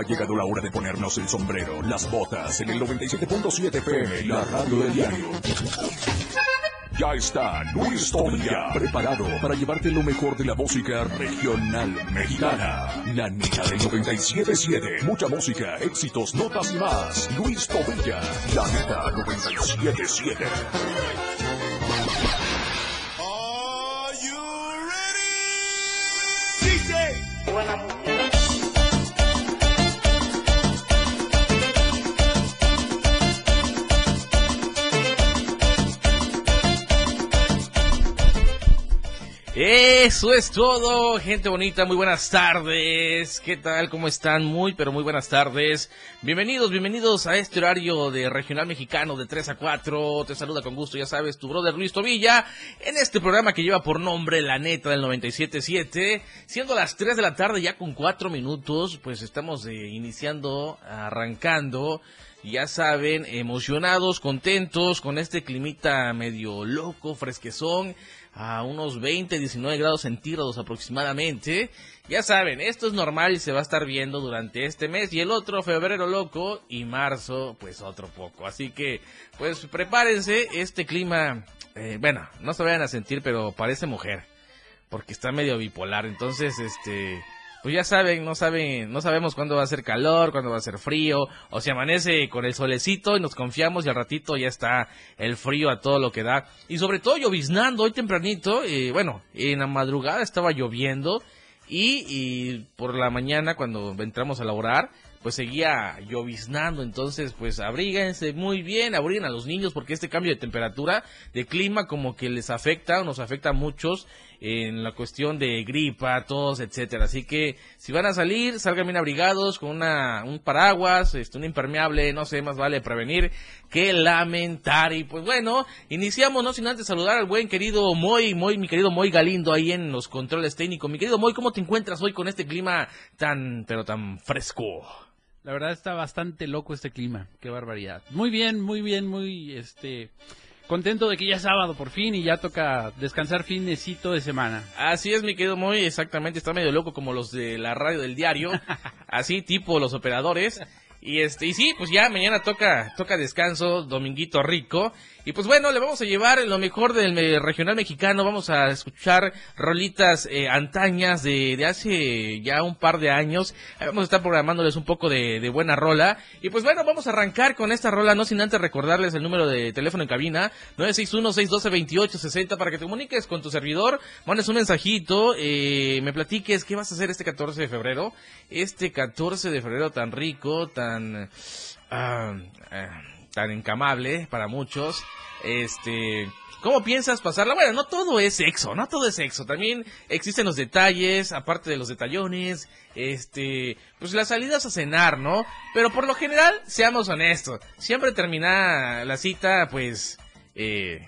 Ha llegado la hora de ponernos el sombrero, las botas en el 97.7 FM, la radio del diario. Ya está Luis Tobilla, preparado para llevarte lo mejor de la música regional mexicana. La neta del 97.7. Mucha música, éxitos, notas y más. Luis Tobilla, la neta 97.7. Eso es todo, gente bonita, muy buenas tardes. ¿Qué tal? ¿Cómo están? Muy, pero muy buenas tardes. Bienvenidos, bienvenidos a este horario de Regional Mexicano de 3 a 4. Te saluda con gusto, ya sabes, tu brother Luis Tobilla, en este programa que lleva por nombre La Neta del 97.7. Siendo las 3 de la tarde ya con 4 minutos, pues estamos eh, iniciando, arrancando ya saben, emocionados, contentos con este climita medio loco, fresquezón a unos 20, 19 grados centígrados aproximadamente. Ya saben, esto es normal y se va a estar viendo durante este mes y el otro febrero loco y marzo pues otro poco. Así que pues prepárense, este clima, eh, bueno, no se vayan a sentir pero parece mujer porque está medio bipolar. Entonces, este pues ya saben, no saben, no sabemos cuándo va a ser calor, cuándo va a ser frío, o si amanece con el solecito y nos confiamos y al ratito ya está el frío a todo lo que da. Y sobre todo lloviznando hoy tempranito, bueno, en la madrugada estaba lloviendo y, y por la mañana cuando entramos a laborar, pues seguía lloviznando, entonces pues abríguense muy bien, abriguen a los niños porque este cambio de temperatura, de clima como que les afecta o nos afecta a muchos en la cuestión de gripa, tos, etcétera. Así que si van a salir, salgan bien abrigados con una, un paraguas, este, un impermeable, no sé, más vale prevenir que lamentar. Y pues bueno, iniciamos, no sin antes saludar al buen querido Moy, Moy, mi querido Moy Galindo ahí en los controles técnicos. Mi querido Moy, ¿cómo te encuentras hoy con este clima tan, pero tan fresco? La verdad está bastante loco este clima, qué barbaridad. Muy bien, muy bien, muy este contento de que ya es sábado por fin y ya toca descansar finecito de semana. Así es, mi querido muy exactamente, está medio loco como los de la radio del diario, así tipo los operadores. Y este, y sí, pues ya mañana toca, toca descanso, dominguito rico. Y pues bueno, le vamos a llevar lo mejor del regional mexicano, vamos a escuchar rolitas eh, antañas de, de, hace ya un par de años. Vamos a estar programándoles un poco de, de, buena rola. Y pues bueno, vamos a arrancar con esta rola, no sin antes recordarles el número de teléfono en cabina, 961-612-2860 para que te comuniques con tu servidor, mandes un mensajito, eh, me platiques qué vas a hacer este 14 de febrero. Este 14 de febrero tan rico, tan... Uh, tan encamable para muchos. Este, ¿cómo piensas pasarla? Bueno, no todo es sexo, no todo es sexo. También existen los detalles, aparte de los detallones, este, pues las salidas a cenar, ¿no? Pero por lo general, seamos honestos, siempre termina la cita, pues, eh,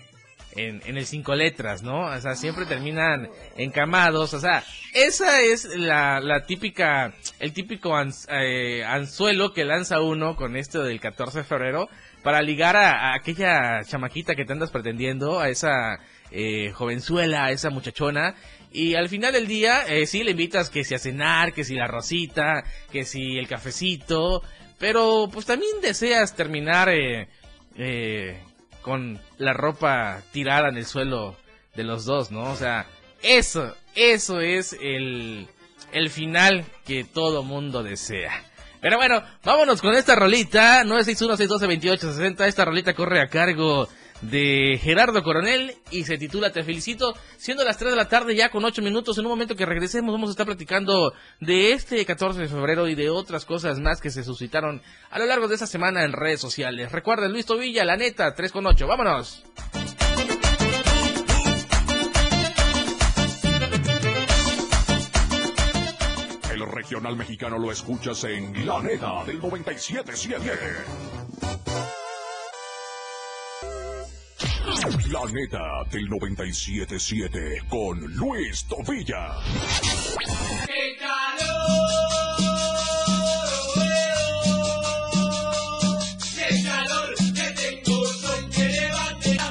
en, en, el cinco letras, ¿no? O sea, siempre terminan encamados, o sea, esa es la, la típica, el típico eh, anzuelo que lanza uno con esto del 14 de febrero para ligar a, aquella chamaquita que te andas pretendiendo, a esa eh, jovenzuela, a esa muchachona, y al final del día, eh, sí le invitas que si a cenar, que si la rosita, que si el cafecito, pero pues también deseas terminar eh, eh con la ropa tirada en el suelo de los dos, ¿no? O sea, eso, eso es el, el final que todo mundo desea. Pero bueno, vámonos con esta rolita, 961-612-2860, esta rolita corre a cargo de Gerardo Coronel y se titula Te felicito, siendo las 3 de la tarde ya con 8 minutos, en un momento que regresemos vamos a estar platicando de este 14 de febrero y de otras cosas más que se suscitaron a lo largo de esta semana en redes sociales. Recuerden Luis Tobilla, la neta, 3 con 8, vámonos. Regional mexicano lo escuchas en La Neta del 97.7. La neta del 97.7 con Luis Tobilla. ¡Qué calor! ¡Qué calor que tengo! Soy que levante la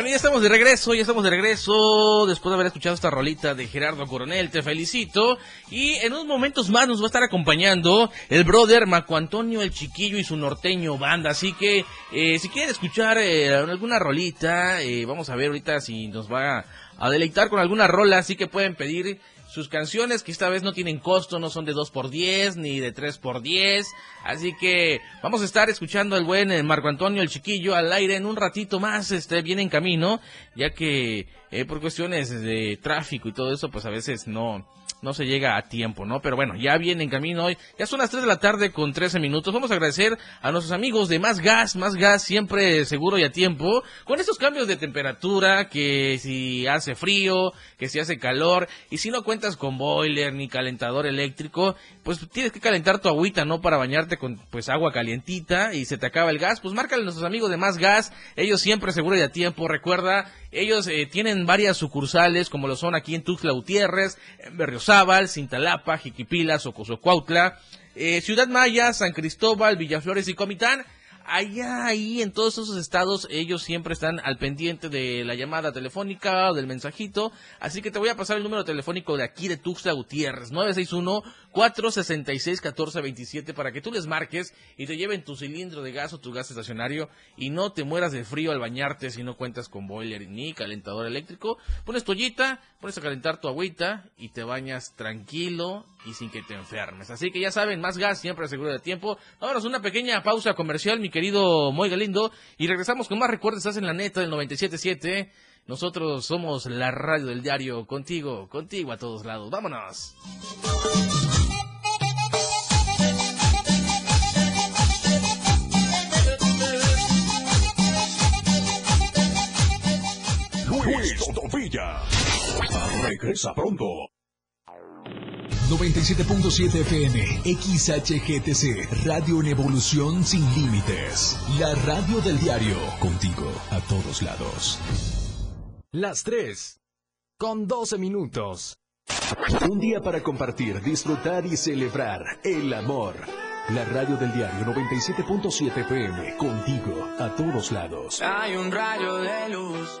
bueno, ya estamos de regreso, ya estamos de regreso. Después de haber escuchado esta rolita de Gerardo Coronel, te felicito. Y en unos momentos más nos va a estar acompañando el brother Maco Antonio el Chiquillo y su norteño banda. Así que eh, si quieren escuchar eh, alguna rolita, eh, vamos a ver ahorita si nos va a deleitar con alguna rola. Así que pueden pedir sus canciones que esta vez no tienen costo, no son de 2 por 10 ni de 3 por 10 Así que vamos a estar escuchando al buen eh, Marco Antonio, el chiquillo, al aire en un ratito más, este, viene en camino, ya que eh, por cuestiones de tráfico y todo eso, pues a veces no, no se llega a tiempo, ¿no? Pero bueno, ya viene en camino hoy. Ya son las 3 de la tarde con 13 minutos. Vamos a agradecer a nuestros amigos de Más Gas, Más Gas siempre seguro y a tiempo. Con estos cambios de temperatura, que si hace frío, que si hace calor, y si no cuentas con boiler ni calentador eléctrico, pues tienes que calentar tu agüita, ¿no? Para bañarte con pues agua calientita y se te acaba el gas, pues márcale a nuestros amigos de Más Gas. Ellos siempre seguro y a tiempo. Recuerda, ellos eh, tienen varias sucursales, como lo son aquí en Tuxtla Gutiérrez, en Berriozábal, Cintalapa, Jiquipila, Socosocuautla, eh, Ciudad Maya, San Cristóbal, Villaflores y Comitán. Allá ahí en todos esos estados ellos siempre están al pendiente de la llamada telefónica o del mensajito, así que te voy a pasar el número telefónico de aquí de Tuxtla Gutiérrez, 961 466-1427 para que tú les marques y te lleven tu cilindro de gas o tu gas estacionario y no te mueras de frío al bañarte si no cuentas con boiler ni calentador eléctrico. Pones tu ollita, pones a calentar tu agüita y te bañas tranquilo y sin que te enfermes. Así que ya saben, más gas siempre seguro de tiempo. Vámonos una pequeña pausa comercial, mi querido Moy Galindo, y regresamos con más recuerdos. Estás en la neta del 97.7. Nosotros somos la radio del diario, contigo, contigo a todos lados. Vámonos. Todovilla. Regresa pronto. 97.7 FM, XHGTC, Radio en Evolución Sin Límites. La radio del diario, contigo a todos lados. Las 3, con 12 minutos. Un día para compartir, disfrutar y celebrar el amor. La radio del diario 97.7 FM, contigo a todos lados. Hay un rayo de luz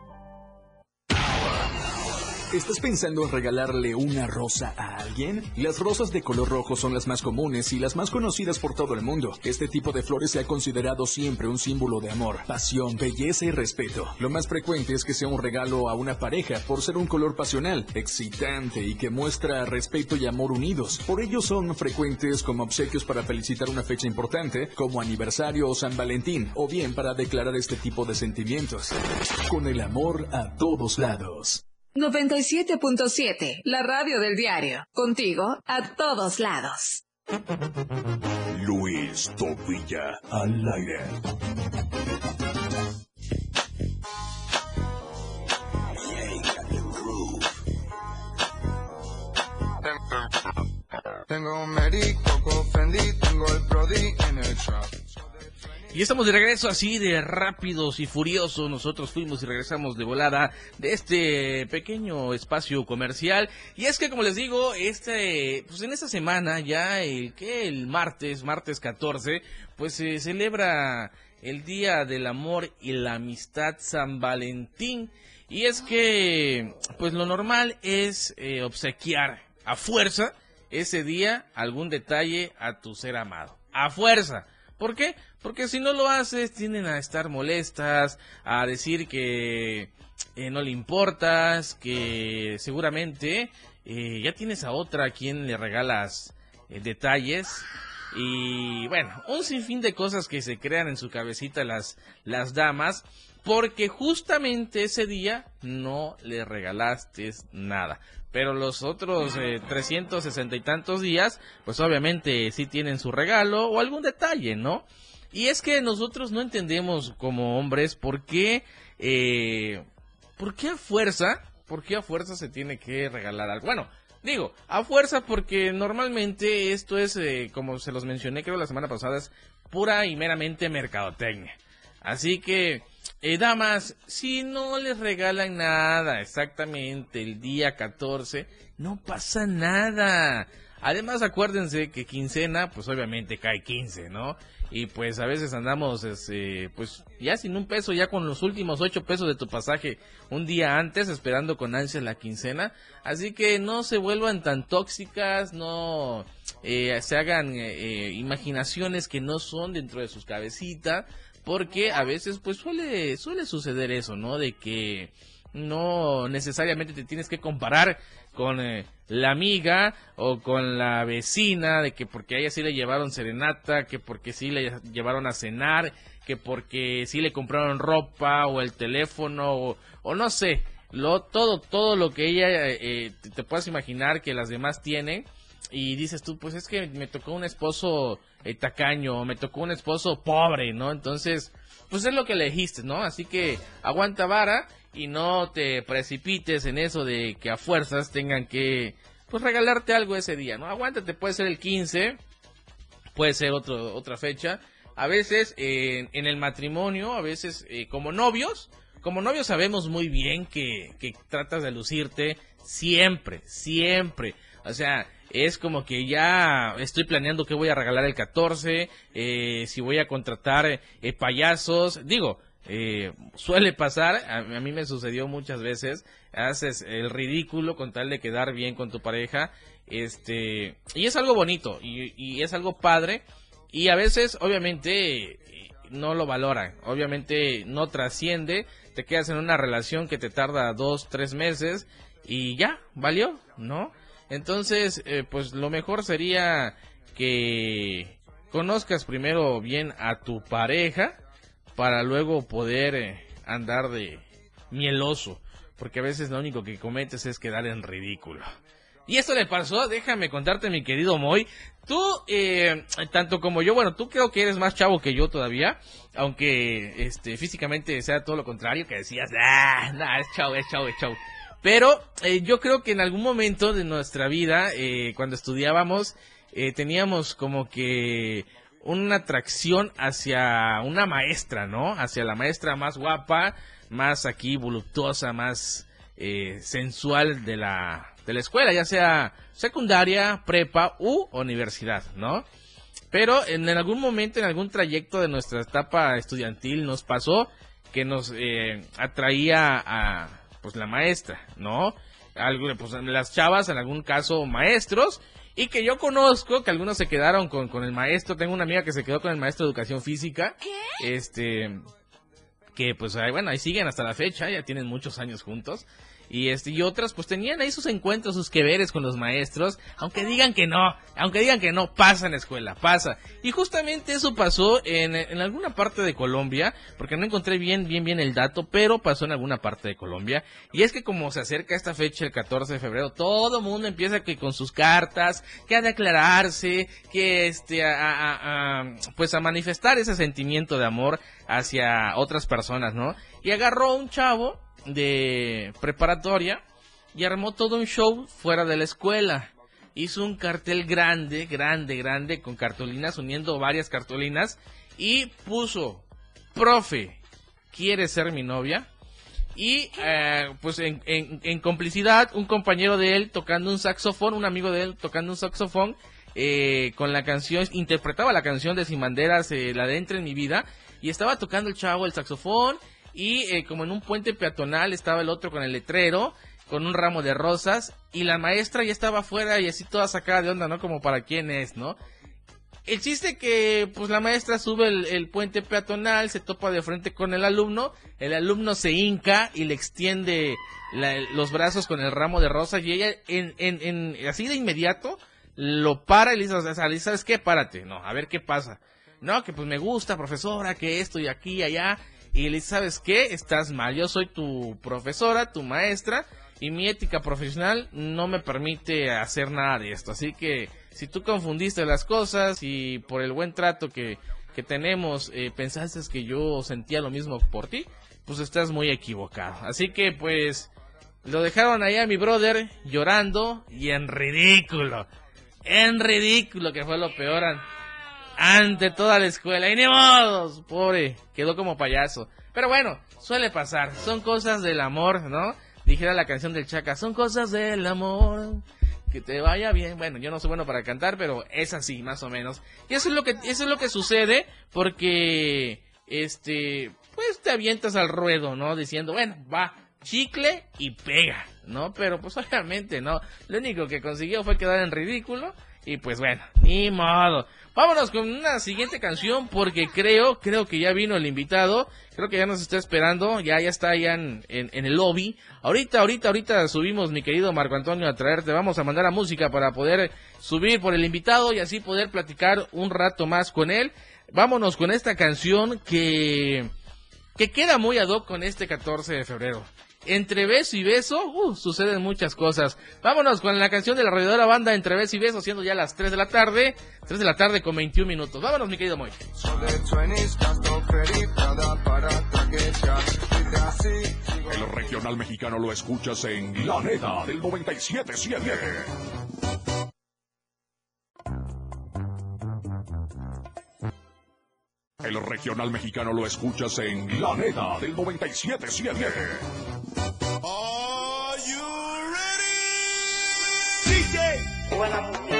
¿Estás pensando en regalarle una rosa a alguien? Las rosas de color rojo son las más comunes y las más conocidas por todo el mundo. Este tipo de flores se ha considerado siempre un símbolo de amor, pasión, belleza y respeto. Lo más frecuente es que sea un regalo a una pareja por ser un color pasional, excitante y que muestra respeto y amor unidos. Por ello son frecuentes como obsequios para felicitar una fecha importante, como aniversario o San Valentín, o bien para declarar este tipo de sentimientos. Con el amor a todos lados. 97.7, la radio del diario. Contigo a todos lados. Luis Tobilla al aire. Tengo un merico, Fendi, tengo el Prodi en el trap. Y estamos de regreso así de rápidos y furiosos. Nosotros fuimos y regresamos de volada de este pequeño espacio comercial. Y es que, como les digo, este, pues en esta semana, ya el que el martes, martes 14, pues se celebra el Día del Amor y la Amistad San Valentín. Y es que, pues lo normal es eh, obsequiar a fuerza ese día algún detalle a tu ser amado. A fuerza. ¿Por qué? Porque si no lo haces, tienden a estar molestas, a decir que eh, no le importas, que seguramente eh, ya tienes a otra a quien le regalas eh, detalles. Y bueno, un sinfín de cosas que se crean en su cabecita las, las damas, porque justamente ese día no le regalaste nada. Pero los otros eh, 360 y tantos días, pues obviamente sí tienen su regalo o algún detalle, ¿no? Y es que nosotros no entendemos como hombres por qué, eh, por qué a fuerza, por qué a fuerza se tiene que regalar algo. Bueno, digo, a fuerza porque normalmente esto es, eh, como se los mencioné creo la semana pasada, es pura y meramente mercadotecnia. Así que, eh, damas, si no les regalan nada exactamente el día 14, no pasa nada. Además, acuérdense que quincena, pues obviamente cae 15, ¿no? Y pues a veces andamos, este, pues ya sin un peso, ya con los últimos ocho pesos de tu pasaje un día antes, esperando con ansia la quincena. Así que no se vuelvan tan tóxicas, no eh, se hagan eh, eh, imaginaciones que no son dentro de sus cabecitas, porque a veces pues suele, suele suceder eso, ¿no? De que no necesariamente te tienes que comparar con eh, la amiga o con la vecina, de que porque a ella sí le llevaron serenata, que porque sí le llevaron a cenar, que porque sí le compraron ropa o el teléfono o, no sé, lo, todo, todo lo que ella eh, te, puedas imaginar que las demás tienen y dices tú, pues es que me tocó un esposo eh, tacaño, me tocó un esposo pobre, ¿no? Entonces, pues es lo que elegiste, ¿no? Así que aguanta vara y no te precipites en eso de que a fuerzas tengan que pues regalarte algo ese día, ¿no? Aguántate, puede ser el 15, puede ser otro, otra fecha. A veces en el matrimonio, a veces eh, como novios, como novios sabemos muy bien que, que tratas de lucirte siempre, siempre. O sea, es como que ya estoy planeando qué voy a regalar el 14, eh, si voy a contratar eh, payasos. Digo, eh, suele pasar, a, mí me sucedió muchas veces, haces el ridículo con tal de quedar bien con tu pareja, este, y es algo bonito, y, es algo padre, y a veces, obviamente, no lo valoran, obviamente no trasciende, te quedas en una relación que te tarda dos, tres meses, y ya, valió, ¿no? Entonces, eh, pues lo mejor sería que conozcas primero bien a tu pareja, para luego poder eh, andar de mieloso, porque a veces lo único que cometes es quedar en ridículo. Y esto le pasó, déjame contarte mi querido Moy, tú, eh, tanto como yo, bueno, tú creo que eres más chavo que yo todavía, aunque este físicamente sea todo lo contrario, que decías, ah, nah, es chavo, es chavo, es chavo. Pero eh, yo creo que en algún momento de nuestra vida, cuando estudiábamos, teníamos como que una atracción hacia una maestra, ¿no? Hacia la maestra más guapa, más aquí voluptuosa, más eh, sensual de la, de la escuela, ya sea secundaria, prepa u universidad, ¿no? Pero en, algún momento, en algún trayecto de nuestra etapa estudiantil nos pasó que nos eh, atraía a pues la maestra, ¿no? Algo, pues las chavas, en algún caso maestros, y que yo conozco que algunos se quedaron con, con el maestro. Tengo una amiga que se quedó con el maestro de educación física. ¿Qué? Este, que pues bueno, ahí siguen hasta la fecha, ya tienen muchos años juntos y este y otras pues tenían ahí sus encuentros, sus que veres con los maestros, aunque digan que no, aunque digan que no, pasa en la escuela, pasa. Y justamente eso pasó en, en alguna parte de Colombia, porque no encontré bien, bien, bien el dato, pero pasó en alguna parte de Colombia. Y es que como se acerca esta fecha, el 14 de febrero, todo mundo empieza que con sus cartas, que a declararse, que este, a, a, pues a manifestar ese sentimiento de amor hacia otras personas, ¿no? Y agarró un chavo de preparatoria y armó todo un show fuera de la escuela. Hizo un cartel grande, grande, grande, con cartulinas, uniendo varias cartulinas, y puso, profe, ¿quiere ser mi novia? Y eh, pues en, en, complicidad, un compañero de él tocando un saxofón, un amigo de él tocando un saxofón, eh, con la canción, interpretaba la canción de Sin Banderas, eh, la de en mi vida, y estaba tocando el chavo el saxofón, y eh, como en un puente peatonal estaba el otro con el letrero, con un ramo de rosas, y la maestra ya estaba afuera y así toda sacada de onda, ¿no? Como para quién es, ¿no? El chiste que, pues la maestra sube el, puente peatonal, se topa de frente con el alumno, el alumno se hinca y le extiende los brazos con el ramo de rosas y ella, en, en, en, así de inmediato, lo para y le dice, ¿sabes qué? Párate, no, a ver qué pasa. No, que pues me gusta, profesora, que esto y aquí y allá. Y le ¿sabes qué? Estás mal, yo soy tu profesora, tu maestra, y mi ética profesional no me permite hacer nada de esto. Así que si tú confundiste las cosas y por el buen trato que, que tenemos eh, pensaste que yo sentía lo mismo por ti, pues estás muy equivocado. Así que pues lo dejaron ahí a mi brother llorando y en ridículo. En ridículo, que fue lo peor. Ante toda la escuela. Y ni modos, pobre, quedó como payaso. Pero bueno, suele pasar, son cosas del amor, ¿no? Dijera la canción del Chaca, son cosas del amor. Que te vaya bien. Bueno, yo no soy bueno para cantar, pero es así, más o menos. Y eso es lo que, eso es lo que sucede porque, este, pues te avientas al ruedo, ¿no? Diciendo, bueno, va, chicle y pega, ¿no? Pero pues obviamente, ¿no? Lo único que consiguió fue quedar en ridículo. Y pues bueno, ni modo. Vámonos con una siguiente canción porque creo, creo que ya vino el invitado, creo que ya nos está esperando, ya, ya está allá en, en, el lobby. Ahorita, ahorita, ahorita subimos, mi querido Marco Antonio, a traerte, vamos a mandar a música para poder subir por el invitado y así poder platicar un rato más con él. Vámonos con esta canción que, que queda muy ad hoc con este 14 de febrero entre beso y beso, uh, suceden muchas cosas. Vámonos con la canción de la rodeadora banda Entre beso y beso, siendo ya las 3 de la tarde, 3 de la tarde con 21 minutos. Vámonos, mi querido Moy. El regional mexicano lo escuchas en La Neta del 97.7. El regional mexicano lo escuchas en La Neta del 97.7. Are you ready? DJ.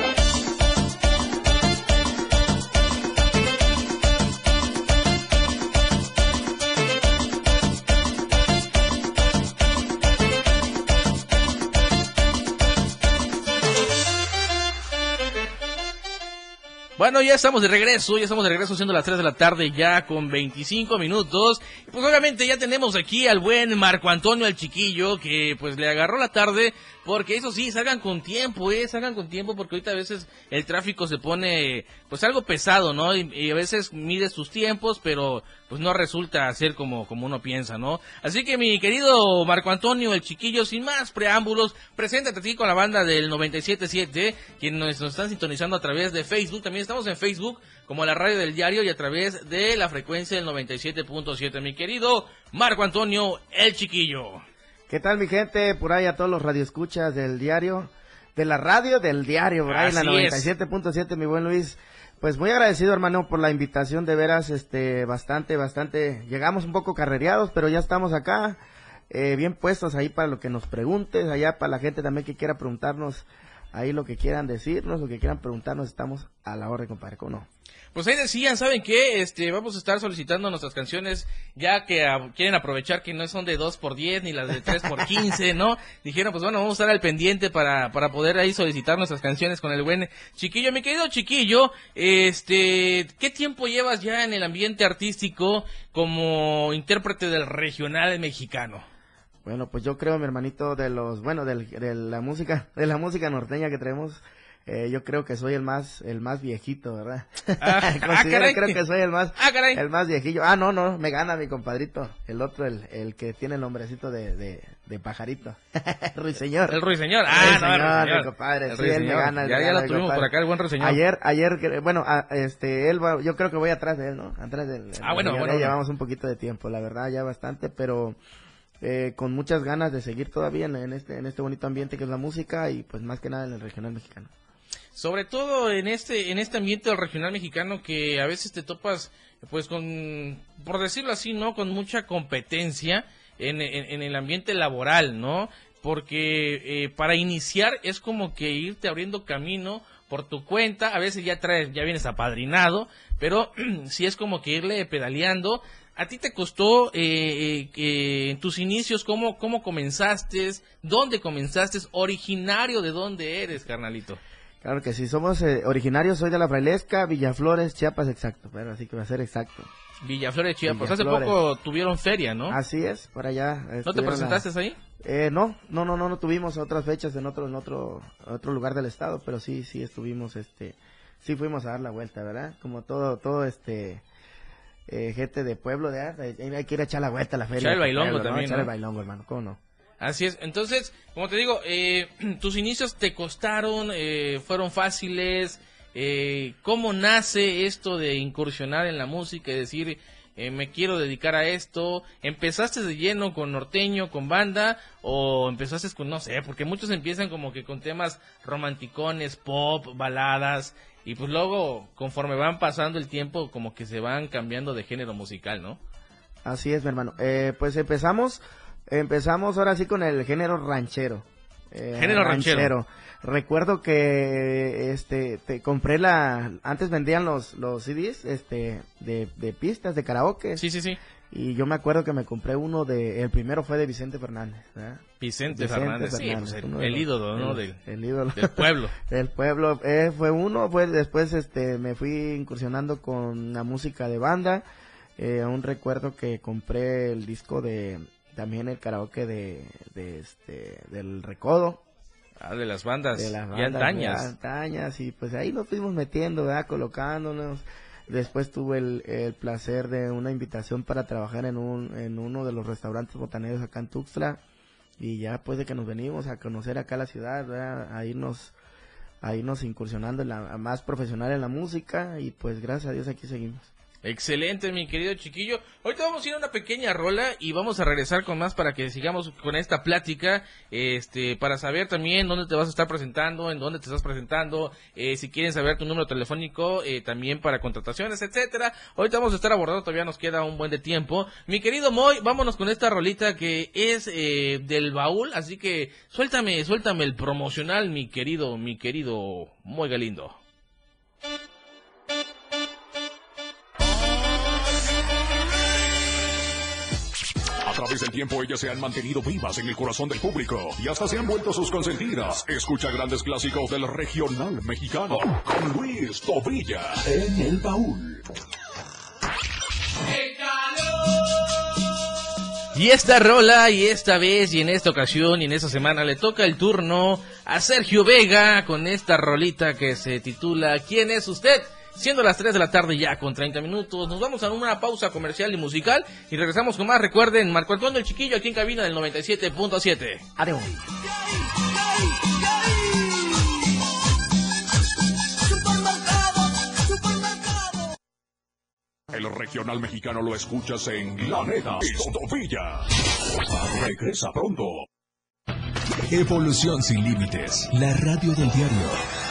Bueno, ya estamos de regreso, ya estamos de regreso siendo las 3 de la tarde ya con 25 minutos. Pues obviamente ya tenemos aquí al buen Marco Antonio, el chiquillo, que pues le agarró la tarde porque eso sí, salgan con tiempo, eh, salgan con tiempo porque ahorita a veces el tráfico se pone pues algo pesado, ¿no? Y, a veces mides tus tiempos, pero pues no resulta ser como, como uno piensa, ¿no? Así que mi querido Marco Antonio, el chiquillo, sin más preámbulos, preséntate aquí con la banda del 97.7, quienes nos están sintonizando a través de Facebook, también estamos en Facebook como la radio del diario y a través de la frecuencia del 97.7. Mi querido Marco Antonio, el chiquillo. ¿Qué tal mi gente? Por ahí a todos los radioescuchas del diario, de la radio del diario, por ahí en la 97.7, mi buen Luis. Pues muy agradecido hermano por la invitación, de veras, este, bastante, bastante, llegamos un poco carrereados, pero ya estamos acá, eh, bien puestos ahí para lo que nos preguntes, allá para la gente también que quiera preguntarnos, ahí lo que quieran decirnos, lo que quieran preguntarnos, estamos a la hora, compadre, ¿cómo no? Pues ahí decían, ¿saben qué? Este, vamos a estar solicitando nuestras canciones, ya que quieren aprovechar que no son de 2 por 10 ni las de 3 por 15, ¿no? Dijeron, pues bueno, vamos a estar al pendiente para, para poder ahí solicitar nuestras canciones con el buen chiquillo. Mi querido chiquillo, este, ¿qué tiempo llevas ya en el ambiente artístico como intérprete del regional mexicano? Bueno, pues yo creo, mi hermanito, de los, bueno, de la música, de la música norteña que tenemos, eh, yo creo que soy el más el más viejito, ¿verdad? Ah, ah creo que soy el más ah, el más viejillo. Ah, no, no, me gana mi compadrito, el otro el, el que tiene el nombrecito de, de, de pajarito. Ruiseñor. El Ruiseñor. Ah, no, el mi compadre. sí, él me gana. ya, ya lo tuvimos por acá el buen Ruiseñor. Ayer ayer bueno, este él va, yo creo que voy atrás de él, ¿no? Atrás de él. Ah, bueno, bueno. Llevamos un poquito de tiempo, la verdad, ya bastante, pero eh, con muchas ganas de seguir todavía en, este en este bonito ambiente que es la música y pues más que nada en el regional mexicano. Sobre todo en este en este ambiente del regional mexicano que a veces te topas pues con por decirlo así no con mucha competencia en, en, el ambiente laboral no porque eh, para iniciar es como que irte abriendo camino por tu cuenta a veces ya traes ya vienes apadrinado pero si es como que irle pedaleando ¿A ti te costó eh, eh, en tus inicios cómo, cómo comenzaste? ¿Dónde comenzaste? ¿Originario de dónde eres, carnalito? Claro que sí, somos eh, originarios, soy de la Frailesca, Villaflores, Chiapas, exacto, pero así que va a ser exacto. Villaflores, Chiapas, hace poco tuvieron feria, ¿no? Así es, por allá. ¿No te presentaste ahí? Eh, no, no, no, no, no tuvimos otras fechas en otro, en otro, otro lugar del estado, pero sí, sí estuvimos, este, sí fuimos a dar la vuelta, ¿verdad? Como todo, todo, este, eh, gente de pueblo, de, hay que ir a echar la vuelta a la feria. Echar el bailongo también, Echar el bailongo, hermano, ¿cómo no? Así es. Entonces, como te digo, eh, tus inicios te costaron, eh, fueron fáciles. Eh, ¿Cómo nace esto de incursionar en la música y decir, eh, me quiero dedicar a esto? ¿Empezaste de lleno con norteño, con banda? ¿O empezaste con, no sé, porque muchos empiezan como que con temas romanticones, pop, baladas, y pues luego, conforme van pasando el tiempo, como que se van cambiando de género musical, ¿no? Así es, mi hermano. Eh, pues empezamos, empezamos ahora sí con el género ranchero. Eh, género ranchero. Recuerdo que este te compré la antes vendían los los CDs este de, de pistas de karaoke. Sí, sí, sí. Y yo me acuerdo que me compré uno de, el primero fue de Vicente Fernández. Vicente, Fernández, sí, pues el, ídolo, ¿no? del, ídolo. Del pueblo. del pueblo. Eh, fue uno, fue después este, me fui incursionando con la música de banda. Eh, aún recuerdo que compré el disco de, también el karaoke de, de este, del Recodo. Ah, de las bandas. De las bandas. Ya antañas. y pues ahí nos fuimos metiendo, ¿verdad? Colocándonos. Después tuve el, placer de una invitación para trabajar en, un, en uno de los restaurantes botaneros acá en Tuxtla. Y ya pues de que nos venimos a conocer acá la ciudad, a irnos, a irnos incursionando en la, más profesional en la música. Y pues gracias a Dios aquí seguimos. Excelente, mi querido chiquillo. Ahorita vamos a ir a una pequeña rola y vamos a regresar con más para que sigamos con esta plática, este, para saber también dónde te vas a estar presentando, en dónde te estás presentando, eh, si quieren saber tu número telefónico, eh, también para contrataciones, etcétera. Ahorita vamos a estar abordando, todavía nos queda un buen de tiempo. Mi querido Moy, vámonos con esta rolita que es eh, del baúl, así que suéltame, suéltame el promocional, mi querido, mi querido Moy Galindo. Través del tiempo ellas se han mantenido vivas en el corazón del público y hasta se han vuelto sus consentidas. Escucha grandes clásicos del regional mexicano con Luis Tobilla en el baúl. Y esta rola, y esta vez, y en esta ocasión, y en esta semana, le toca el turno a Sergio Vega con esta rolita que se titula ¿Quién es usted? Siendo las 3 de la tarde ya con 30 minutos, nos vamos a una pausa comercial y musical y regresamos con más. Recuerden, Marco Antonio el Chiquillo aquí en cabina del 97.7. Adiós. El regional mexicano lo escuchas en La Neta, Estovilla. Regresa pronto. Evolución sin límites. La radio del diario.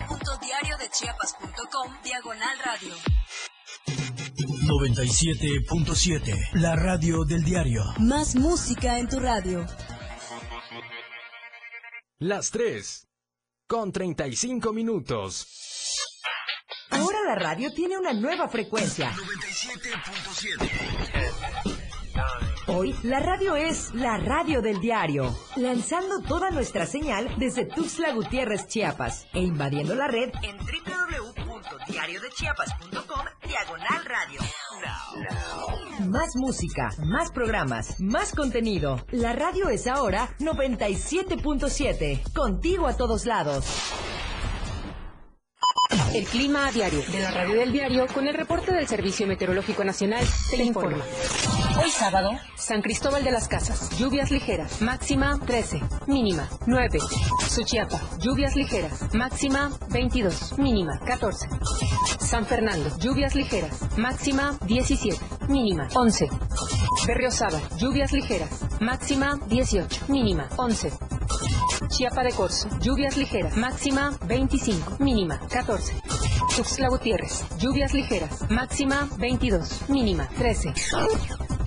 www.diariodechiapas.com Diagonal Radio. 97.7 La radio del diario. Más música en tu radio. Las 3 con 35 minutos. Ahora la radio tiene una nueva frecuencia. 97.7. Hoy la radio es la radio del diario, lanzando toda nuestra señal desde Tuxtla Gutiérrez, Chiapas, e invadiendo la red en www.diariodechiapas.com diagonal radio. Más música, más programas, más contenido. La radio es ahora 97.7, contigo a todos lados. El clima a diario de la radio del diario con el reporte del Servicio Meteorológico Nacional te informa. Hoy sábado, San Cristóbal de las Casas, lluvias ligeras, máxima 13, mínima 9. Suchiapa, lluvias ligeras, máxima 22, mínima 14. San Fernando, lluvias ligeras, máxima 17, mínima 11. Berriozábal, lluvias ligeras, máxima 18, mínima 11. Chiapa de Corzo, lluvias ligeras, máxima 25, mínima 14. Tuxtla Gutiérrez, lluvias ligeras, máxima 22, mínima 13.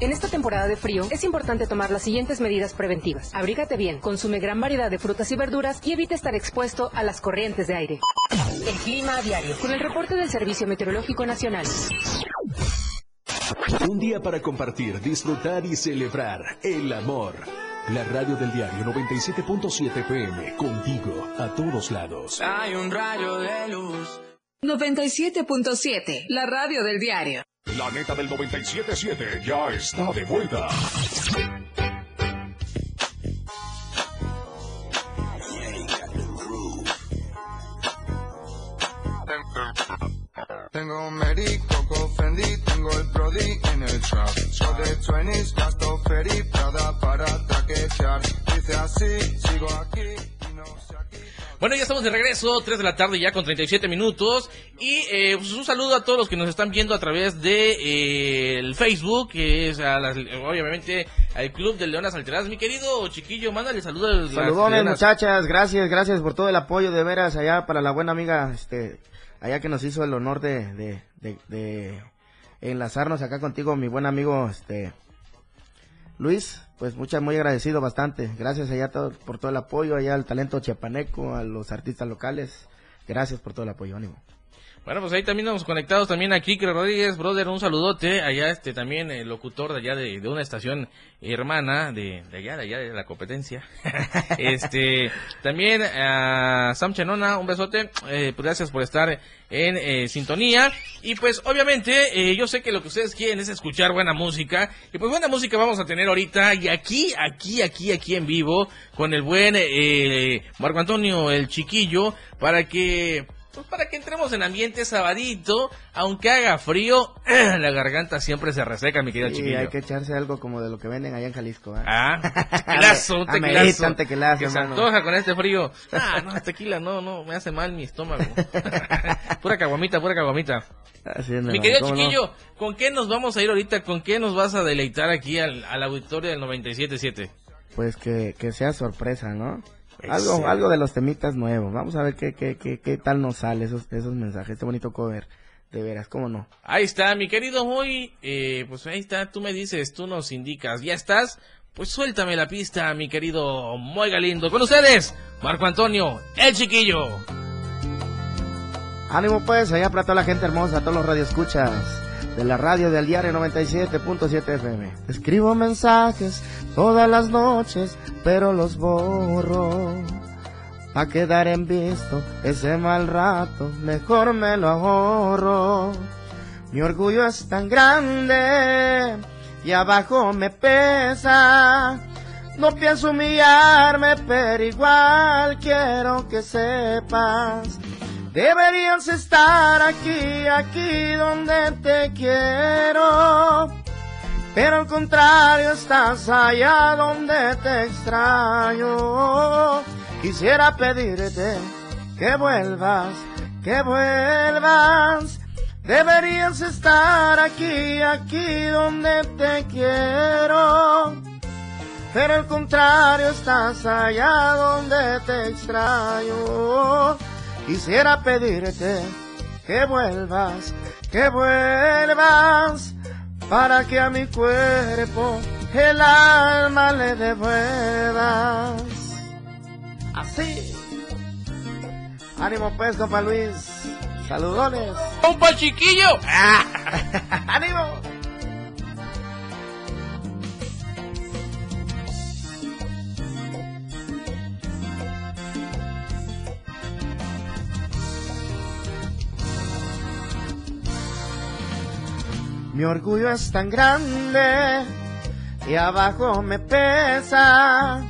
En esta temporada de frío es importante tomar las siguientes medidas preventivas. Abrígate bien, consume gran variedad de frutas y verduras y evita estar expuesto a las corrientes de aire. El clima a diario, con el reporte del Servicio Meteorológico Nacional. Un día para compartir, disfrutar y celebrar el amor. La radio del diario 97.7 PM, contigo a todos lados. Hay un rayo de luz. 97.7, la radio del diario. La neta del 97.7 ya está de vuelta. Tengo un Mary, Coco Fendi, tengo el Brody en el trap. Yo de 20s, gasto Ferry, Prada para traquetear. Dice así, sigo aquí Bueno, ya estamos de regreso, 3 de la tarde ya con 37 minutos. Y eh, pues un saludo a todos los que nos están viendo a través de eh, el Facebook, que es a las- obviamente al Club de Leonas Alteradas. Mi querido chiquillo, mándale saludos Saludones muchachas, gracias, gracias por todo el apoyo de veras allá para la buena amiga, este, allá que nos hizo el honor de, de, de, de enlazarnos acá contigo, mi buen amigo, este, Luis, pues muchas, muy agradecido bastante, gracias allá todo- por todo el apoyo, allá al talento chiapaneco, a los artistas locales, gracias por todo el apoyo, ánimo. Bueno, pues ahí también estamos conectados también a Kike Rodríguez, brother, un saludote. Allá este también el locutor de allá de, de una estación hermana de, de allá, de allá de la competencia. este, también a Sam Chenona, un besote. Eh, pues gracias por estar en eh, sintonía. Y pues obviamente eh, yo sé que lo que ustedes quieren es escuchar buena música. Y pues buena música vamos a tener ahorita y aquí, aquí, aquí, aquí en vivo con el buen eh, Marco Antonio, el chiquillo, para que pues para que entremos en ambiente sabadito, aunque haga frío, la garganta siempre se reseca, mi querido Y chiquillo. hay que echarse algo como de lo que venden allá en Jalisco, ¿eh? Ah, tequilazo, Amerita tequilazo. un tequilazo, que se antoja con este frío. Ah, no, tequila, no, no, me hace mal mi estómago. pura caguamita, pura caguamita. Así es, Mi querido ¿cómo no? chiquillo, ¿con qué nos vamos a ir ahorita? ¿Con qué nos vas a deleitar aquí al, al auditorio del 97.7? Pues que, que sea sorpresa, ¿no? Algo, algo de los temitas nuevos. Vamos a ver qué, qué, qué, qué tal nos sale esos, esos mensajes, este bonito cover. De veras, ¿cómo no? Ahí está, mi querido Moy. Eh, pues ahí está, tú me dices, tú nos indicas. ¿Ya estás? Pues suéltame la pista, mi querido Moy Galindo. Con ustedes, Marco Antonio, el chiquillo. Ánimo pues, allá para toda la gente hermosa, todos los radioescuchas de la radio del diario 97.7 FM. Escribo mensajes todas las noches, pero los borro. A quedar en visto ese mal rato, mejor me lo ahorro. Mi orgullo es tan grande y abajo me pesa. No pienso humillarme, pero igual quiero que sepas. Deberías estar aquí, aquí donde te quiero. Pero al contrario, estás allá donde te extraño. Quisiera pedirte que vuelvas, que vuelvas. Deberías estar aquí, aquí donde te quiero. Pero al contrario, estás allá donde te extraño. Quisiera pedirte que vuelvas, que vuelvas, para que a mi cuerpo el alma le devuelvas. Así. Ánimo pues, compa Luis. Saludones. ¡Compa chiquillo! ¡Ánimo! Mi orgullo es tan grande y abajo me pesa.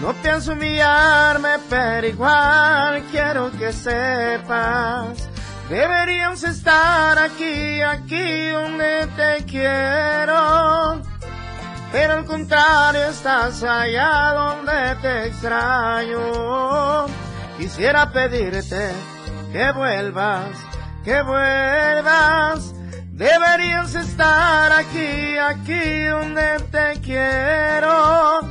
No pienso humillarme, pero igual quiero que sepas. Deberíamos estar aquí, aquí donde te quiero. Pero al contrario, estás allá donde te extraño. Quisiera pedirte que vuelvas, que vuelvas. Deberías estar aquí, aquí donde te quiero.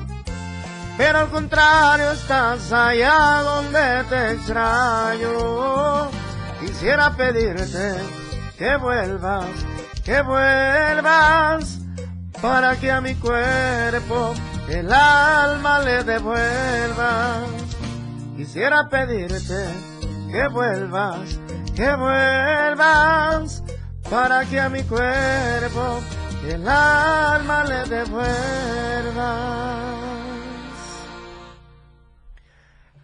Pero al contrario, estás allá donde te extraño. Quisiera pedirte que vuelvas, que vuelvas, para que a mi cuerpo el alma le devuelvas. Quisiera pedirte que vuelvas, que vuelvas, para que a mi cuerpo el alma le devuelvas.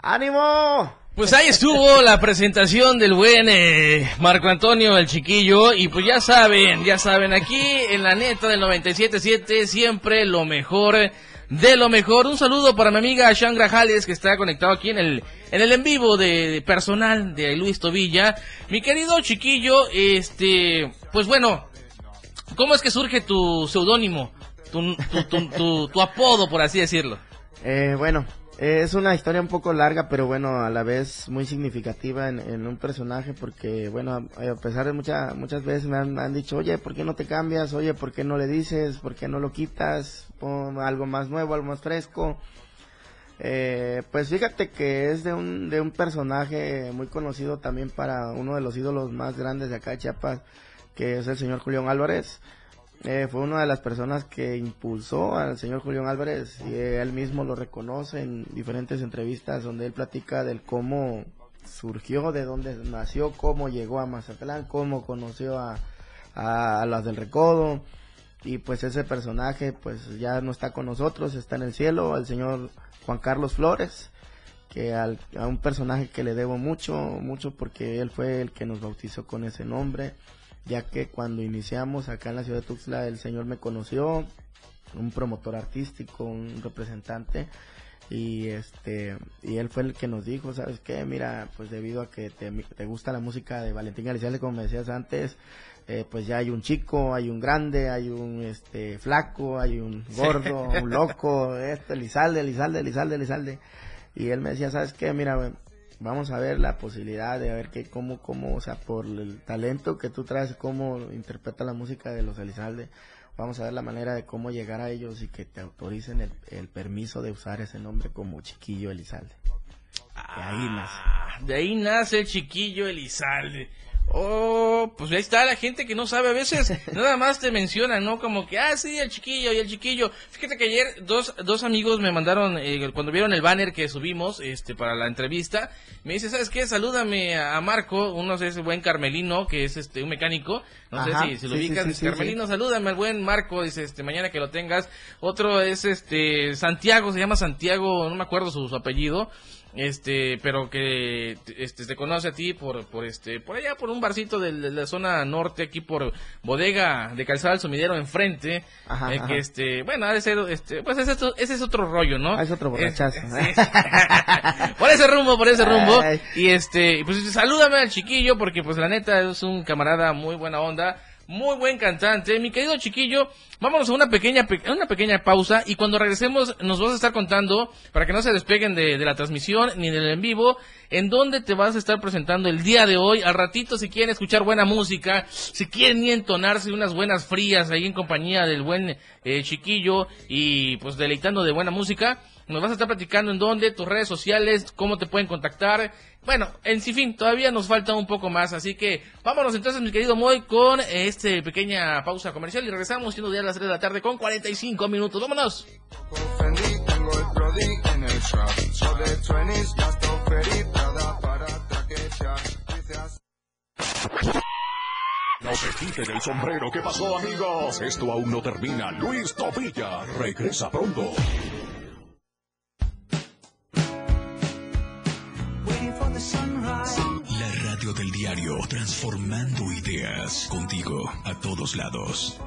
¡Ánimo! Pues ahí estuvo la presentación del buen eh, Marco Antonio el Chiquillo y pues ya saben, ya saben, aquí en la neta del 97.7 siempre lo mejor de lo mejor. Un saludo para mi amiga Shan Grajales que está conectado aquí en el en el en vivo de, personal de Luis Tobilla. Mi querido Chiquillo, este, pues bueno, ¿cómo es que surge tu seudónimo, tu, tu, tu, apodo por así decirlo? Eh, bueno, es una historia un poco larga, pero bueno, a la vez muy significativa en, un personaje, porque bueno, a pesar de muchas muchas veces me han, dicho, oye, ¿por qué no te cambias? Oye, ¿por qué no le dices? ¿Por qué no lo quitas? Pon algo más nuevo, algo más fresco. Eh, pues fíjate que es de un, de un personaje muy conocido también para uno de los ídolos más grandes de acá de Chiapas, que es el señor Julián Álvarez. Eh, fue una de las personas que impulsó al señor Julián Álvarez y él mismo lo reconoce en diferentes entrevistas donde él platica del cómo surgió, de dónde nació, cómo llegó a Mazatlán, cómo conoció a, a, las del Recodo y pues ese personaje pues ya no está con nosotros, está en el cielo, el señor Juan Carlos Flores, que a un personaje que le debo mucho, mucho porque él fue el que nos bautizó con ese nombre ya que cuando iniciamos acá en la ciudad de Tuxtla el señor me conoció, un promotor artístico, un representante y este y él fue el que nos dijo, ¿sabes qué? Mira, pues debido a que te, gusta la música de Valentín Galizalde como me decías antes, eh, pues ya hay un chico, hay un grande, hay un este flaco, hay un gordo, un loco, esto, Elizalde, Elizalde, Elizalde, Elizalde. Y él me decía, ¿sabes qué? Mira, vamos a ver la posibilidad de ver que cómo, cómo, o sea, por el talento que tú traes, cómo interpreta la música de los Elizalde, vamos a ver la manera de cómo llegar a ellos y que te autoricen el, el permiso de usar ese nombre como Chiquillo Elizalde. de ahí nace. Ah, de ahí nace el Chiquillo Elizalde. Oh, pues ahí está la gente que no sabe a veces, nada más te mencionan, ¿no? Como que, ah, sí, el chiquillo y el chiquillo. Fíjate que ayer dos, dos amigos me mandaron, eh, cuando vieron el banner que subimos, este, para la entrevista, me dice, ¿sabes qué? Salúdame a Marco, uno es ese buen Carmelino, que es este, un mecánico, no sé si, lo ubicas, Carmelino, salúdame al buen Marco, dice, este, mañana que lo tengas. Otro es este, Santiago, se llama Santiago, no me acuerdo su apellido este pero que este te conoce a ti por por este por allá por un barcito de, la zona norte aquí por bodega de calzada del sumidero enfrente eh, que este bueno ha de ser este pues ese, ese es otro rollo no ah, es otro borrachazo por ese rumbo por ese rumbo. Y este pues salúdame al chiquillo porque pues la neta es un camarada muy buena onda muy buen cantante. Mi querido chiquillo, vámonos a una pequeña, una pequeña pausa y cuando regresemos nos vas a estar contando, para que no se despeguen de, la transmisión ni del en vivo, en dónde te vas a estar presentando el día de hoy. Al ratito, si quieren escuchar buena música, si quieren entonarse unas buenas frías ahí en compañía del buen eh, chiquillo y pues deleitando de buena música, nos vas a estar platicando en dónde, tus redes sociales, cómo te pueden contactar. Bueno, en fin, todavía nos falta un poco más, así que vámonos entonces, mi querido Moy, con este pequeña pausa comercial y regresamos siendo ya las 3 de la tarde con 45 minutos. ¡Vámonos! No se quiten el sombrero. ¿Qué pasó, amigos? Esto aún no termina. Luis Tobilla regresa pronto. Del diario, transformando ideas contigo a todos lados.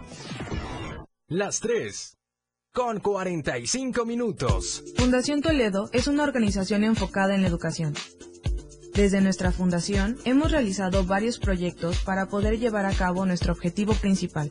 Las 3 con 45 minutos. Fundación Toledo es una organización enfocada en la educación. Desde nuestra fundación hemos realizado varios proyectos para poder llevar a cabo nuestro objetivo principal,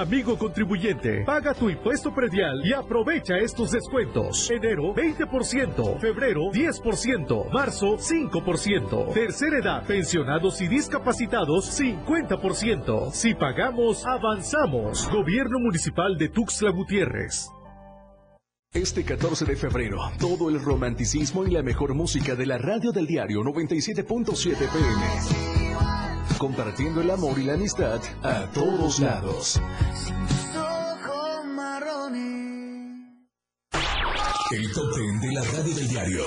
Amigo contribuyente, paga tu impuesto predial y aprovecha estos descuentos. Enero 20%, febrero 10%, marzo 5%, tercera edad, pensionados y discapacitados 50%. Si pagamos, avanzamos. Gobierno Municipal de Tuxtla Gutiérrez. Este 14 de febrero, todo el romanticismo y la mejor música de la radio del diario 97.7 PM. Compartiendo el amor y la amistad a todos lados. El top ten de la radio del diario.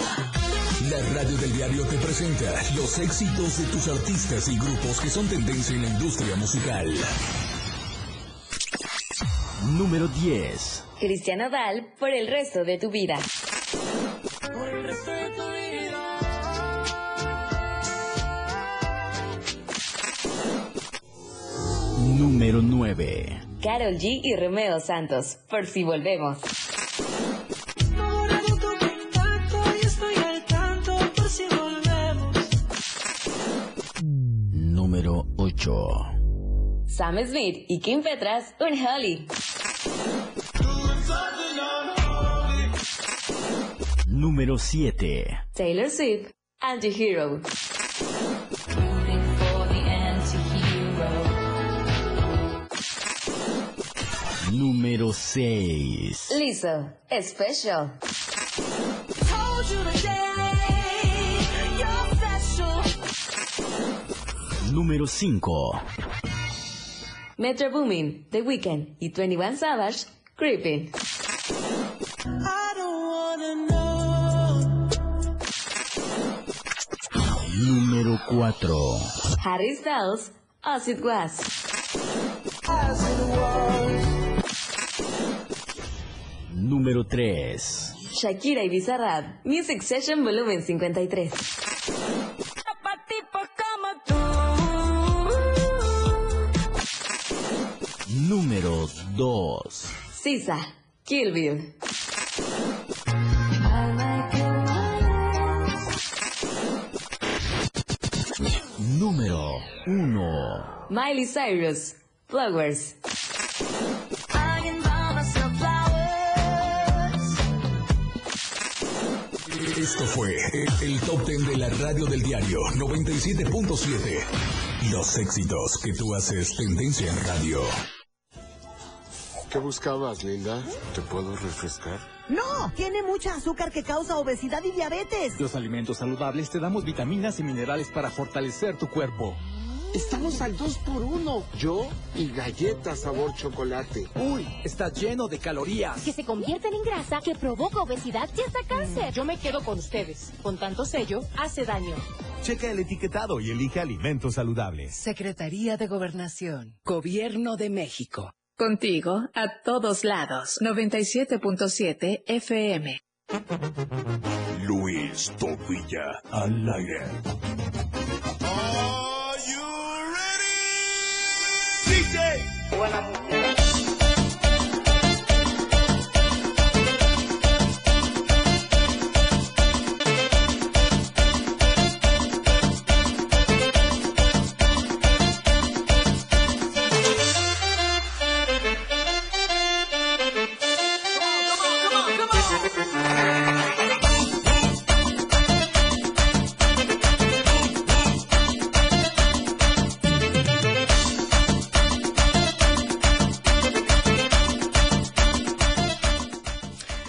La radio del diario te presenta los éxitos de tus artistas y grupos que son tendencia en la industria musical. Número 10. Cristian Odal por el resto de tu vida. Número 9. Carol G y Romeo Santos, por si volvemos. Número 8. Sam Smith y Kim Petras, un Holly. Número 7. Taylor Swift, Anti-Hero. Número 6. Lizzo, Special. Número 5. Metro Boomin, The Weeknd y 21 Savage, Creeping. Número 4. Harry Styles, As It Was. Número 3. Shakira y Bizarrap, Music Session Volumen 53. Número 2. Sisa, Kill Bill. Número 1. Miley Cyrus, Flowers. Esto fue el, el top ten de la radio del diario 97.7. Los éxitos que tú haces tendencia en radio. ¿Qué buscabas, Linda? ¿Te puedo refrescar? No, tiene mucha azúcar que causa obesidad y diabetes. Los alimentos saludables te damos vitaminas y minerales para fortalecer tu cuerpo. Estamos al 2 por 1 Yo y galletas sabor chocolate. Uy, está lleno de calorías. Que se convierten en grasa, que provoca obesidad y hasta cáncer. Yo me quedo con ustedes. Con tanto sello, hace daño. Checa el etiquetado y elige alimentos saludables. Secretaría de Gobernación. Gobierno de México. Contigo a todos lados. 97.7 FM. Luis Tobilla al aire. Buenas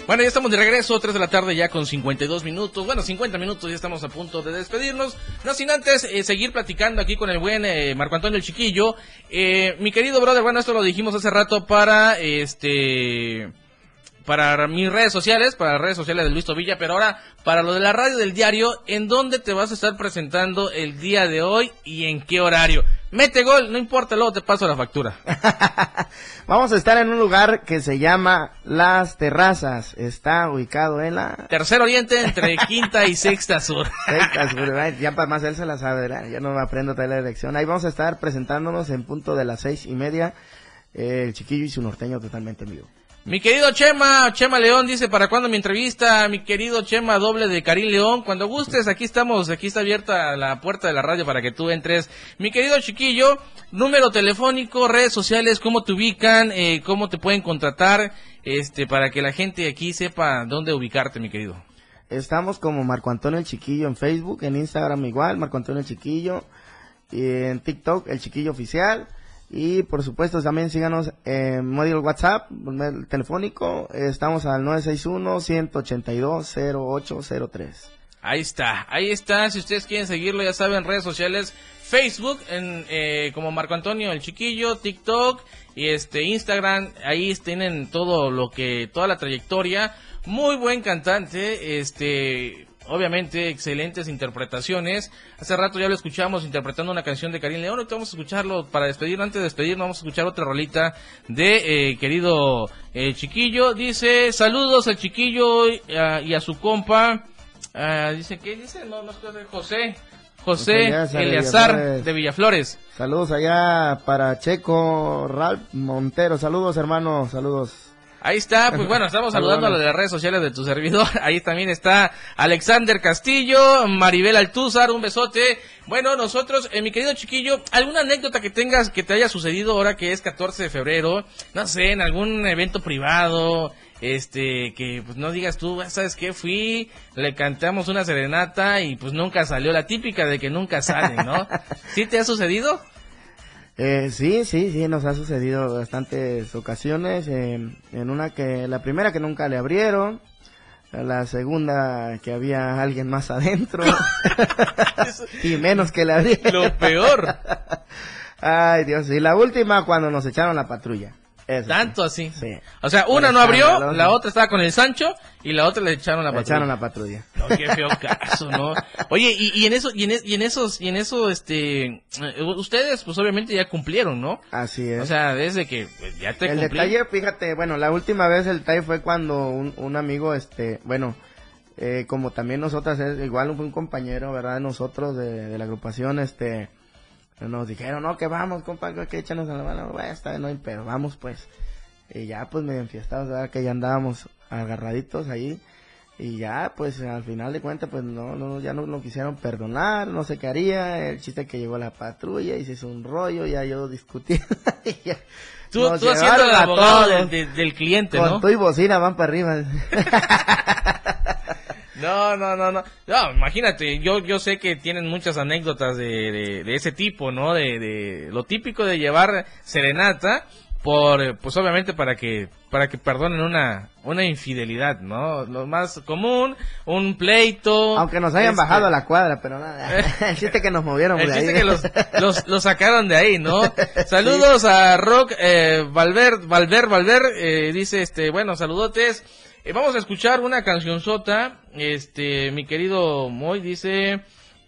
Bueno, ya estamos de regreso, 3 de la tarde ya con 52 minutos. Bueno, 50 minutos, ya estamos a punto de despedirnos. No sin antes eh, seguir platicando aquí con el buen eh, Marco Antonio el Chiquillo. Eh, mi querido brother, bueno, esto lo dijimos hace rato para este para mis redes sociales, para las redes sociales de Luis Tobilla, pero ahora para lo de la radio del diario, ¿en dónde te vas a estar presentando el día de hoy y en qué horario? Mete gol, no importa, luego te paso la factura. Vamos a estar en un lugar que se llama Las Terrazas. Está ubicado en la... Tercer Oriente entre Quinta y Sexta Sur. Sexta Sur, ya para más él se la sabe, ¿verdad? ya no me aprendo toda la dirección. Ahí vamos a estar presentándonos en punto de las seis y media. Eh, el chiquillo y su norteño totalmente en vivo. Mi querido Chema, Chema León dice, ¿para cuándo mi entrevista? Mi querido Chema doble de Karim León, cuando gustes, aquí estamos, aquí está abierta la puerta de la radio para que tú entres. Mi querido Chiquillo, número telefónico, redes sociales, cómo te ubican, eh, cómo te pueden contratar, este, para que la gente aquí sepa dónde ubicarte, mi querido. Estamos como Marco Antonio el Chiquillo en Facebook, en Instagram igual, Marco Antonio el Chiquillo, y en TikTok el Chiquillo Oficial. Y por supuesto también síganos en móvil WhatsApp, el telefónico, estamos al 961-182-0803. Ahí está, ahí está, si ustedes quieren seguirlo ya saben, redes sociales, Facebook en, eh, como Marco Antonio el Chiquillo, TikTok y este Instagram, ahí tienen todo lo que, toda la trayectoria, muy buen cantante, este obviamente excelentes interpretaciones. Hace rato ya lo escuchamos interpretando una canción de Karim León. Ahorita vamos a escucharlo para despedir. Antes de despedirnos, vamos a escuchar otra rolita de eh, querido eh, Chiquillo. Dice: Saludos al Chiquillo y a, su compa. Ah, dice: ¿Qué dice? No, no es José. José Eleazar de Villaflores. Saludos allá para Checo Ralph Montero. Saludos, hermanos. Saludos. Ahí está, pues bueno, estamos saludando a las redes sociales de tu servidor. Ahí también está Alexander Castillo, Maribel Altúzar, un besote. Bueno, nosotros, eh, mi querido chiquillo, ¿alguna anécdota que tengas que te haya sucedido ahora que es 14 de febrero? No sé, en algún evento privado, este, que pues no digas tú, ah, ¿sabes qué? Fui, le cantamos una serenata y pues nunca salió, la típica de que nunca sale, ¿no? ¿Sí te ha sucedido? Eh, sí, sí, sí, nos ha sucedido bastantes ocasiones. en una que, la primera que nunca le abrieron, la segunda que había alguien más adentro y menos que le abrieron. Lo peor. Ay, Dios, y la última cuando nos echaron la patrulla. Tanto así. Sí. O sea, una no abrió, la otra estaba con el Sancho y la otra le echaron la patrulla. echaron la patrulla. No, qué feo caso, ¿no? Oye, y, en eso, y en, y en esos, y en eso, este, eh, ustedes, pues obviamente ya cumplieron, ¿no? Así es. O sea, desde que pues, ya te El detalle, fíjate, bueno, la última vez el detalle fue cuando un, un amigo, este, bueno, eh, como también nosotras, es, igual un, un compañero, ¿verdad? Nosotros de, de la agrupación, este, nos dijeron, no, que vamos, compa, que échanos a la mano, bueno, está bien, no hay pero vamos pues. Y ya pues medio enfiestados, ¿verdad? Que ya andábamos agarraditos ahí. Y ya, pues al final de cuentas, pues no, no, ya no lo quisieron perdonar, no sé qué haría. El chiste que llegó la patrulla y se hizo un rollo, ya yo discutí. tú, tú haciendo el abogado del, del, cliente, Con ¿no? y bocina van para arriba. No, no, no, no. No, imagínate, yo, yo sé que tienen muchas anécdotas de, de, ese tipo, ¿no? De, de lo típico de llevar serenata por pues obviamente para que para que perdonen una una infidelidad no lo más común un pleito. Aunque nos hayan este bajado a la cuadra pero nada. El chiste que nos movieron el chiste que los, los, los, sacaron de ahí no saludos a Rock eh, Valver Valver Valver eh, dice este bueno saludotes eh, vamos a escuchar una canción sota. Este, mi querido Moy dice,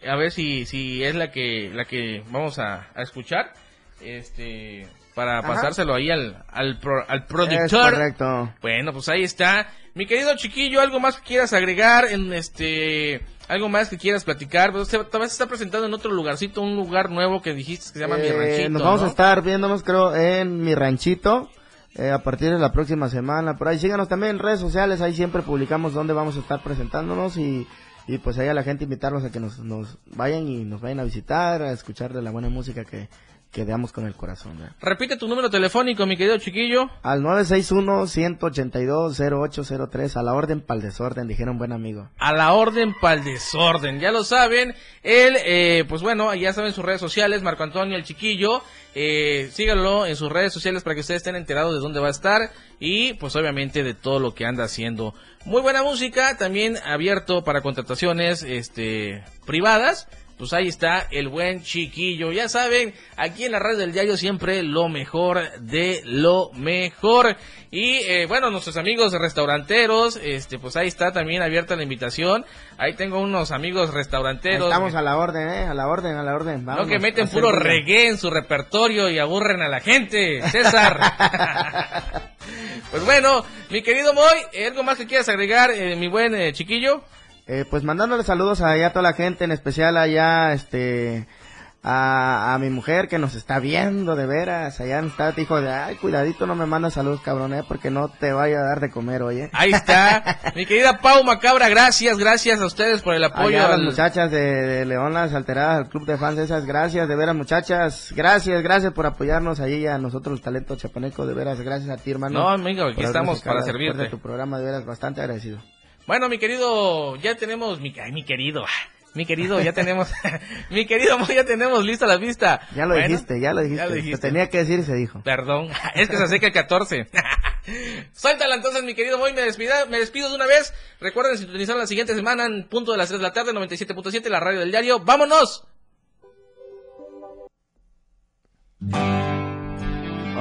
a ver si, si es la que, la que vamos a, escuchar. Este, para pasárselo ahí al, al, al productor. correcto. Bueno, pues ahí está. Mi querido chiquillo, algo más que quieras agregar en este, algo más que quieras platicar. Pues, también se está presentando en otro lugarcito, un lugar nuevo que dijiste que se llama Mi eh, Ranchito. Nos vamos a estar viéndonos, creo, en Mi Ranchito. Eh, a partir de la próxima semana. Por ahí síganos también en redes sociales, ahí siempre publicamos dónde vamos a estar presentándonos y, y pues ahí a la gente invitarlos a que nos, nos vayan y nos vayan a visitar, a escuchar de la buena música que, que veamos con el corazón. Repite tu número telefónico, mi querido chiquillo. Al 961-182-0803, a la orden pa'l desorden, dijeron buen amigo. A la orden pa'l desorden, ya lo saben. Él, eh, pues bueno, ya saben sus redes sociales, Marco Antonio el chiquillo. Eh, síganlo en sus redes sociales para que ustedes estén enterados de dónde va a estar y pues obviamente de todo lo que anda haciendo. Muy buena música, también abierto para contrataciones este privadas pues ahí está el buen chiquillo. Ya saben, aquí en la radio del diario siempre lo mejor de lo mejor. Y eh, bueno, nuestros amigos restauranteros, este, pues ahí está también abierta la invitación. Ahí tengo unos amigos restauranteros. estamos a la orden, eh, a la orden, a la orden. no que meten puro reggae en su repertorio y aburren a la gente. César. pues bueno, mi querido Moy, ¿algo más que quieras agregar, eh, mi buen eh, chiquillo? Eh, pues mandándole saludos allá a toda la gente, en especial allá, este, a, a mi mujer que nos está viendo de veras. Allá está, dijo de, ay, cuidadito, no me manda salud, cabrón, eh, porque no te vaya a dar de comer, oye. Ahí está. Mi querida Pau Macabra, gracias, gracias a ustedes por el apoyo. Allá a las al- muchachas de, de León, las alteradas, al club de fans esas, gracias, de veras, muchachas. Gracias, gracias por apoyarnos ahí a nosotros, el talento chapaneco, de veras, gracias a ti, hermano. No, amigo, aquí estamos para servirte. de tu programa, de veras, bastante agradecido. Bueno, mi querido, ya tenemos, mi, ay, mi querido, mi querido, ya tenemos, mi querido, ya tenemos lista la vista. Ya lo Bueno, dijiste, ya lo dijiste. lo tenía que decir y se dijo. Perdón, es que se acerca el 14. Suéltala entonces, mi querido Moy, me despido, me despido de una vez. Recuerden sintonizar la siguiente semana en punto de las 3 de la tarde, 97.7, la radio del diario. ¡Vámonos!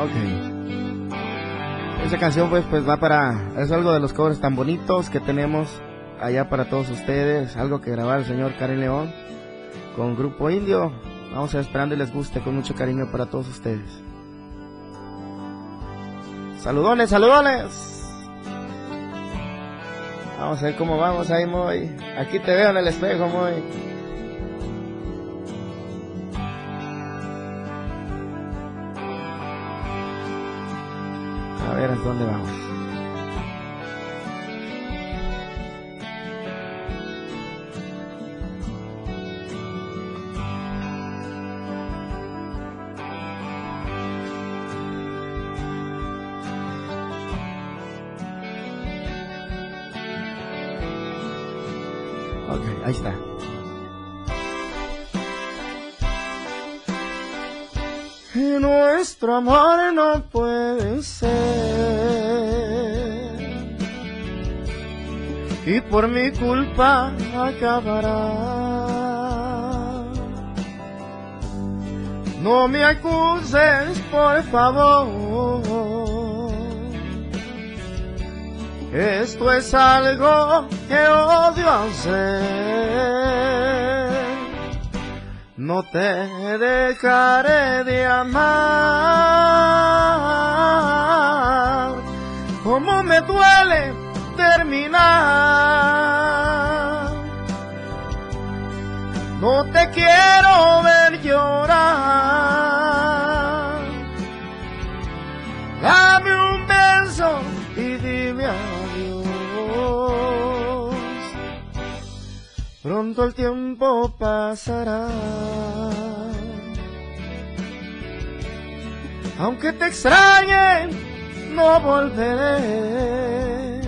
Ok. Esa canción pues pues va para es algo de los covers tan bonitos que tenemos allá para todos ustedes, algo que grabar el señor Karen León con Grupo Indio. Vamos a ir esperando y les guste con mucho cariño para todos ustedes. Saludones, saludones. Vamos a ver cómo vamos ahí, Moy. Aquí te veo en el espejo, Moy. A ver, ¿a dónde vamos? Amor no puede ser. Y por mi culpa acabará. No me acuses, por favor. Esto es algo que odio hacer. No te dejaré de amar. Como me duele terminar. No te quiero ver llorar. Pronto el tiempo pasará. Aunque te extrañe, no volveré.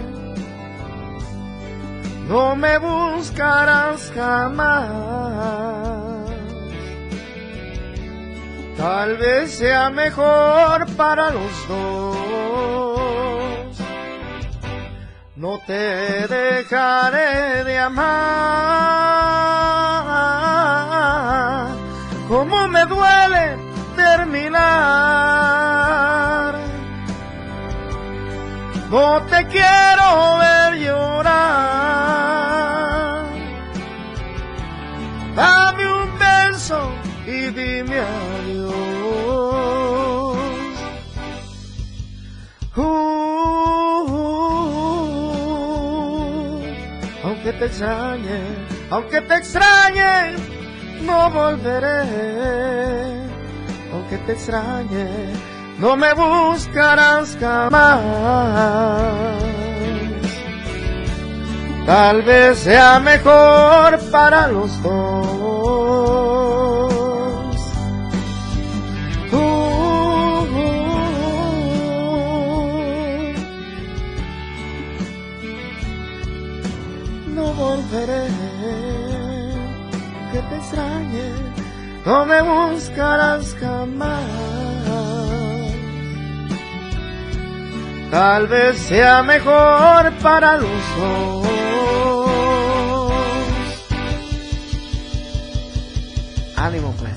No me buscarás jamás. Tal vez sea mejor para los dos. No te dejaré de amar. Como me duele terminar. No te quiero ver llorar. Te extrañe, aunque te extrañe, no volveré. Aunque te extrañe, no me buscarás jamás. Tal vez sea mejor para los dos. No me buscarás jamás. Tal vez sea mejor para los dos. Ánimo pues.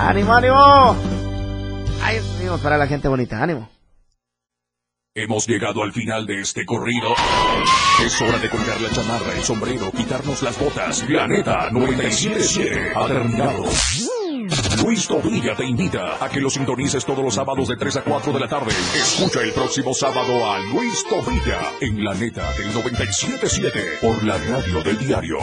Ánimo, ánimo. Ay, para la gente bonita, ánimo. Hemos llegado al final de este corrido. Es hora de colgar la chamarra, el sombrero, quitarnos las botas. La neta 977 ha terminado. Luis Tobilla te invita a que lo sintonices todos los sábados de 3 a 4 de la tarde. Escucha el próximo sábado a Luis Tobilla en la neta del 977 por la radio del diario.